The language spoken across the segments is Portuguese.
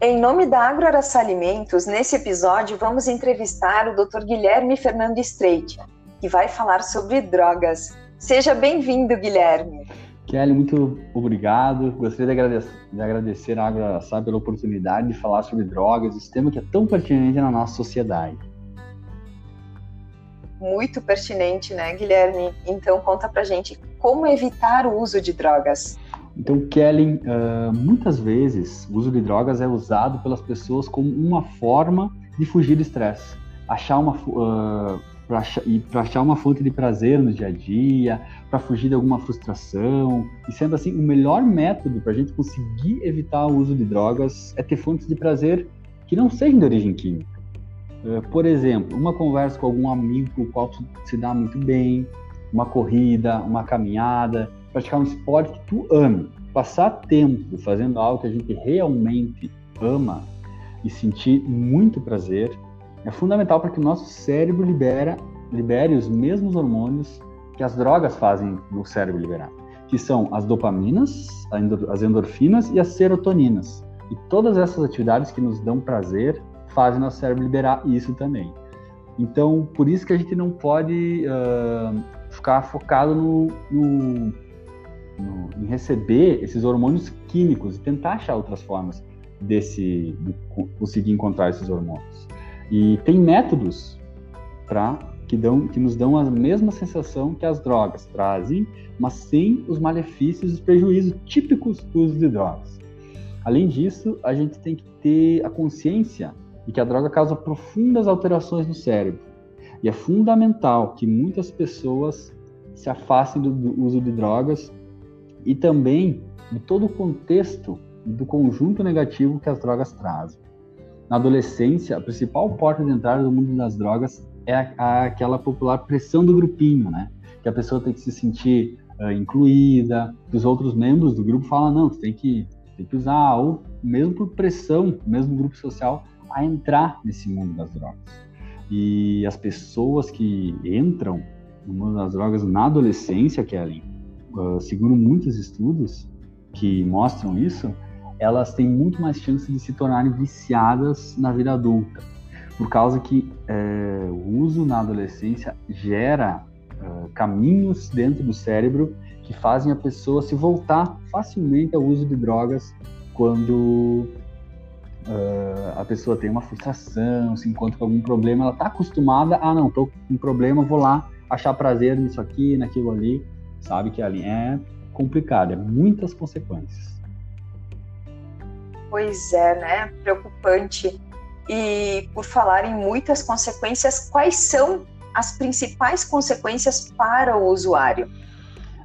Em nome da Agroaraçá Alimentos, nesse episódio vamos entrevistar o Dr. Guilherme Fernando Streit, que vai falar sobre drogas. Seja bem-vindo, Guilherme. Kelly, muito obrigado. Gostaria de agradecer, de agradecer a Agroaraçá pela oportunidade de falar sobre drogas, esse tema que é tão pertinente na nossa sociedade. Muito pertinente, né, Guilherme? Então conta pra gente como evitar o uso de drogas. Então, Kelly, uh, muitas vezes o uso de drogas é usado pelas pessoas como uma forma de fugir do estresse, achar uma uh, para achar, achar uma fonte de prazer no dia a dia, para fugir de alguma frustração. E sendo assim, o melhor método para a gente conseguir evitar o uso de drogas é ter fontes de prazer que não sejam de origem química. Uh, por exemplo, uma conversa com algum amigo com o qual se dá muito bem, uma corrida, uma caminhada, praticar um esporte que tu ama, passar tempo fazendo algo que a gente realmente ama e sentir muito prazer é fundamental para que o nosso cérebro libera, libere os mesmos hormônios que as drogas fazem no cérebro liberar, que são as dopaminas, as endorfinas e as serotoninas. E todas essas atividades que nos dão prazer fazem nosso cérebro liberar isso também. Então, por isso que a gente não pode uh, ficar focado no, no, no, em receber esses hormônios químicos e tentar achar outras formas desse de conseguir encontrar esses hormônios. E tem métodos que, dão, que nos dão a mesma sensação que as drogas trazem, mas sem os malefícios e os prejuízos típicos do uso de drogas. Além disso, a gente tem que ter a consciência de que a droga causa profundas alterações no cérebro. E é fundamental que muitas pessoas se afastem do uso de drogas e também de todo o contexto do conjunto negativo que as drogas trazem. Na adolescência, a principal porta de entrada do mundo das drogas é a, a, aquela popular pressão do grupinho, né? Que a pessoa tem que se sentir uh, incluída, que os outros membros do grupo falam, não, tem que, tem que usar, ou mesmo por pressão, mesmo grupo social, a entrar nesse mundo das drogas. E as pessoas que entram no mundo das drogas na adolescência, Kelly, uh, segundo muitos estudos que mostram isso, elas têm muito mais chance de se tornarem viciadas na vida adulta, por causa que é, o uso na adolescência gera uh, caminhos dentro do cérebro que fazem a pessoa se voltar facilmente ao uso de drogas quando uh, a pessoa tem uma frustração, se encontra com algum problema, ela está acostumada a, ah, não, estou com um problema, vou lá achar prazer nisso aqui, naquilo ali, sabe que ali é complicado, é muitas consequências. Pois é, né? Preocupante. E por falar em muitas consequências, quais são as principais consequências para o usuário?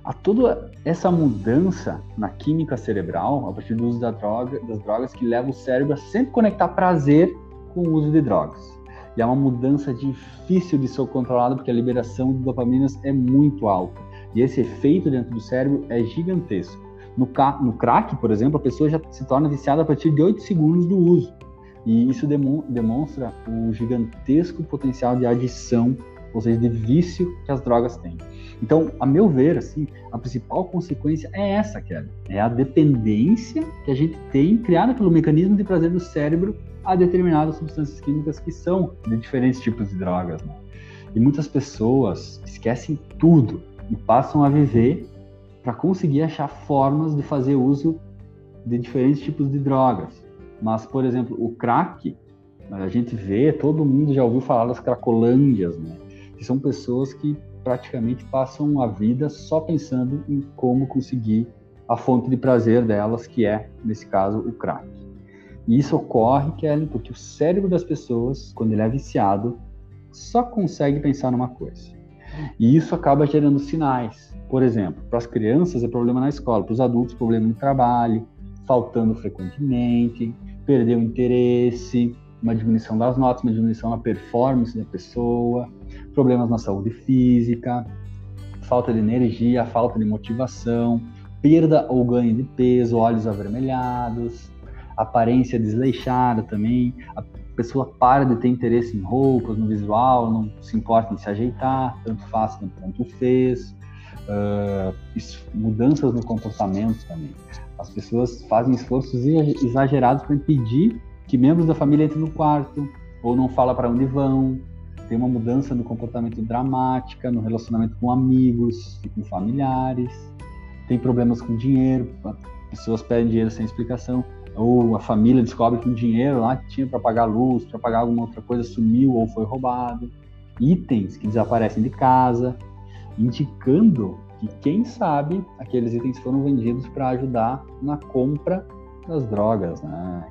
A toda essa mudança na química cerebral, a partir do uso da droga, das drogas, que leva o cérebro a sempre conectar prazer com o uso de drogas. E é uma mudança difícil de ser controlada porque a liberação de dopaminas é muito alta. E esse efeito dentro do cérebro é gigantesco. No, no crack, por exemplo, a pessoa já se torna viciada a partir de 8 segundos do uso. E isso demonstra o gigantesco potencial de adição, ou seja, de vício que as drogas têm. Então, a meu ver, assim, a principal consequência é essa, Kelly. É a dependência que a gente tem criada pelo mecanismo de prazer do cérebro a determinadas substâncias químicas que são de diferentes tipos de drogas. Né? E muitas pessoas esquecem tudo e passam a viver para conseguir achar formas de fazer uso de diferentes tipos de drogas. Mas, por exemplo, o crack, a gente vê, todo mundo já ouviu falar das cracolândias, né? Que são pessoas que praticamente passam a vida só pensando em como conseguir a fonte de prazer delas, que é, nesse caso, o crack. E isso ocorre, Kelly, porque o cérebro das pessoas, quando ele é viciado, só consegue pensar numa coisa. E isso acaba gerando sinais. Por exemplo, para as crianças é problema na escola, para os adultos, problema no trabalho, faltando frequentemente, perder o interesse, uma diminuição das notas, uma diminuição na performance da pessoa, problemas na saúde física, falta de energia, falta de motivação, perda ou ganho de peso, olhos avermelhados, aparência desleixada também, a pessoa para de ter interesse em roupas, no visual, não se importa em se ajeitar, tanto faz quanto fez, uh, mudanças no comportamento também. As pessoas fazem esforços exagerados para impedir que membros da família entrem no quarto, ou não fala para onde vão. Tem uma mudança no comportamento dramática, no relacionamento com amigos e com familiares. Tem problemas com dinheiro, pessoas pedem dinheiro sem explicação. Ou a família descobre que o dinheiro lá que tinha para pagar luz, para pagar alguma outra coisa sumiu ou foi roubado. Itens que desaparecem de casa, indicando que, quem sabe, aqueles itens foram vendidos para ajudar na compra das drogas, né?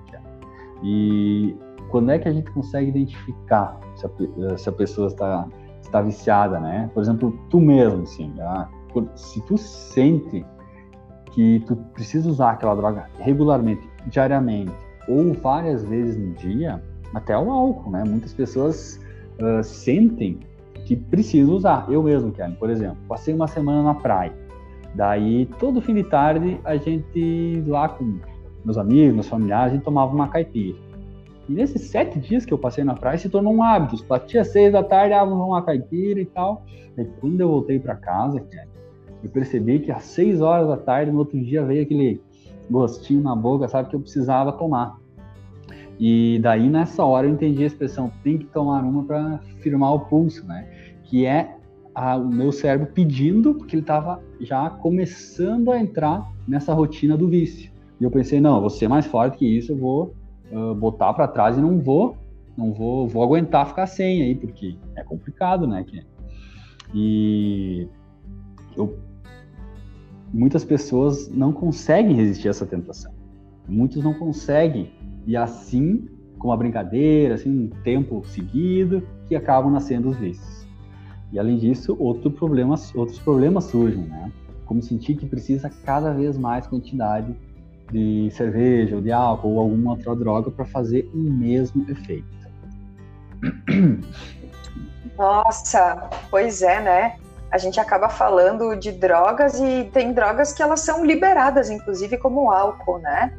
E quando é que a gente consegue identificar se a, se a pessoa está, está viciada, né? Por exemplo, tu mesmo, assim, tá? se tu sente que tu precisa usar aquela droga regularmente, diariamente, ou várias vezes no dia, até o álcool, né? Muitas pessoas uh, sentem que precisam usar. Eu mesmo, Karen, por exemplo, passei uma semana na praia. Daí, todo fim de tarde, a gente lá com meus amigos, meus familiares, a gente tomava uma caipira. E nesses sete dias que eu passei na praia, se tornou um hábito. Batia seis da tarde, ah, vamos uma caipira e tal. E quando eu voltei para casa, cara, eu percebi que às seis horas da tarde, no outro dia, veio aquele gostinho na boca, sabe, que eu precisava tomar. E daí, nessa hora, eu entendi a expressão tem que tomar uma para firmar o pulso, né? Que é a, o meu cérebro pedindo, porque ele estava já começando a entrar nessa rotina do vício. E eu pensei, não, eu vou ser mais forte que isso, eu vou uh, botar para trás e não vou, não vou, vou aguentar ficar sem aí, porque é complicado, né? E eu, muitas pessoas não conseguem resistir a essa tentação. Muitos não conseguem e assim, com uma brincadeira, assim, um tempo seguido, que acabam nascendo os vícios. E além disso, outro problema, outros problemas surgem, né? Como sentir que precisa cada vez mais quantidade de cerveja ou de álcool ou alguma outra droga para fazer o mesmo efeito. Nossa, pois é, né? A gente acaba falando de drogas e tem drogas que elas são liberadas, inclusive como álcool, né?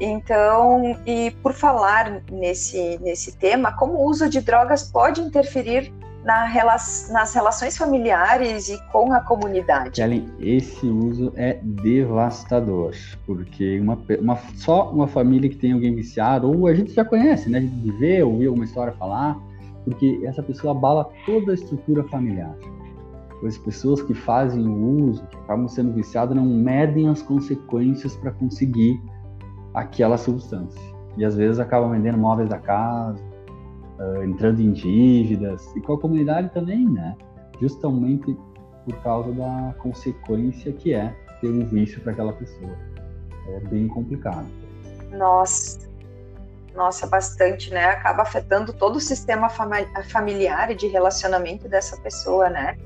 Então, e por falar nesse, nesse tema, como o uso de drogas pode interferir na nas relações familiares e com a comunidade. Ellen, esse uso é devastador, porque uma, uma, só uma família que tem alguém viciado, ou a gente já conhece, né? A gente vê, ouvir alguma história falar, porque essa pessoa abala toda a estrutura familiar. As pessoas que fazem o uso, que acabam sendo viciadas, não medem as consequências para conseguir aquela substância. E às vezes acabam vendendo móveis da casa, uh, entrando em dívidas, e com a comunidade também, né? Justamente por causa da consequência que é ter um vício para aquela pessoa. É bem complicado. Nossa, nossa, bastante, né? Acaba afetando todo o sistema familiar e de relacionamento dessa pessoa, né?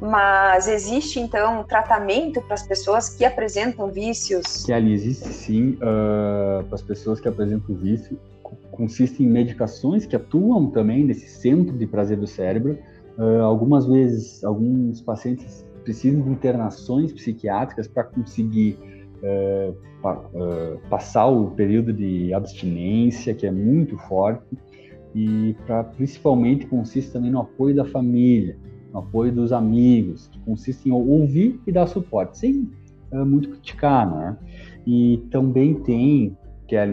Mas existe então um tratamento para as pessoas que apresentam vícios? Ali existe sim uh, para as pessoas que apresentam vício consiste em medicações que atuam também nesse centro de prazer do cérebro. Uh, algumas vezes, alguns pacientes precisam de internações psiquiátricas para conseguir uh, pa, uh, passar o período de abstinência, que é muito forte, e pra, principalmente consiste também no apoio da família, no apoio dos amigos, que consiste em ouvir e dar suporte, sem muito criticar, né? E também tem que é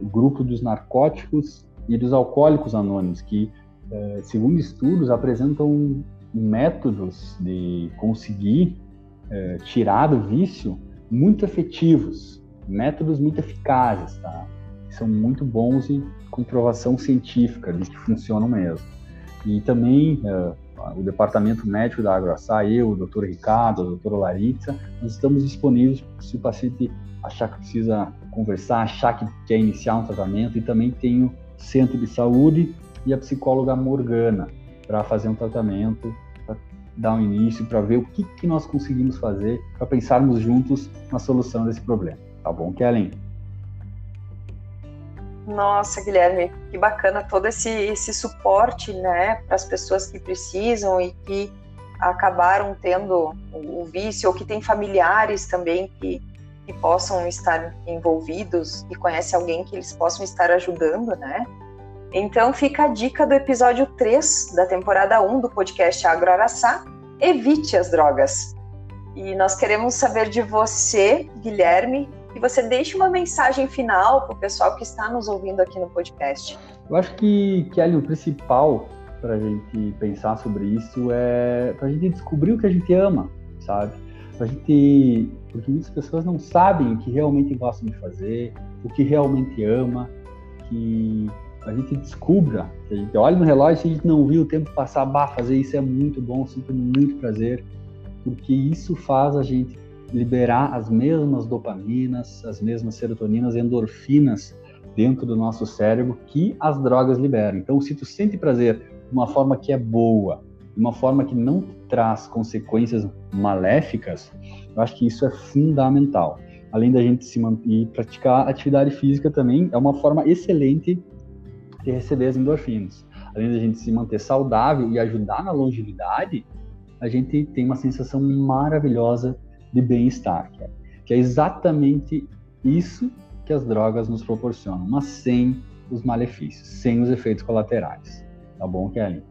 o grupo dos narcóticos e dos alcoólicos anônimos, que, é, segundo estudos, apresentam métodos de conseguir é, tirar do vício muito efetivos, métodos muito eficazes, tá? são muito bons e comprovação científica de que funcionam mesmo. E também é, o departamento médico da AgroAçá, eu, o doutor Ricardo, a doutora Laritza, nós estamos disponíveis se o paciente achar que precisa conversar, achar que quer iniciar um tratamento, e também tem o centro de saúde e a psicóloga Morgana para fazer um tratamento, dar um início, para ver o que, que nós conseguimos fazer para pensarmos juntos na solução desse problema. Tá bom, Kellen? Nossa, Guilherme, que bacana todo esse, esse suporte, né, para as pessoas que precisam e que acabaram tendo o vício ou que têm familiares também que que possam estar envolvidos e conhece alguém que eles possam estar ajudando, né? Então fica a dica do episódio 3 da temporada 1 do podcast Agro Araçá, Evite as Drogas. E nós queremos saber de você, Guilherme, que você deixe uma mensagem final para o pessoal que está nos ouvindo aqui no podcast. Eu acho que, Kelly, o principal para a gente pensar sobre isso é para a gente descobrir o que a gente ama, sabe? Para a gente, porque muitas pessoas não sabem o que realmente gostam de fazer, o que realmente ama, que a gente descubra, a gente olhe no relógio e a gente não viu o tempo passar, bah, fazer isso é muito bom, sinto muito prazer, porque isso faz a gente liberar as mesmas dopaminas, as mesmas serotoninas, endorfinas dentro do nosso cérebro que as drogas liberam. Então, se tu sente prazer de uma forma que é boa, de uma forma que não traz consequências maléficas, eu acho que isso é fundamental. Além da gente se manter, praticar atividade física também é uma forma excelente receber as endorfinas. Além da gente se manter saudável e ajudar na longevidade, a gente tem uma sensação maravilhosa de bem-estar, que, é, que é exatamente isso que as drogas nos proporcionam, mas sem os malefícios, sem os efeitos colaterais. Tá bom, Kelly?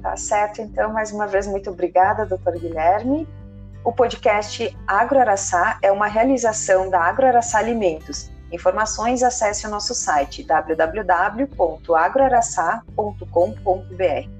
Tá certo, então, mais uma vez, muito obrigada, doutor Guilherme. O podcast Agroaraçá é uma realização da Agroaraçá Alimentos. Informações, acesse o nosso site www.agroaraçá.com.br.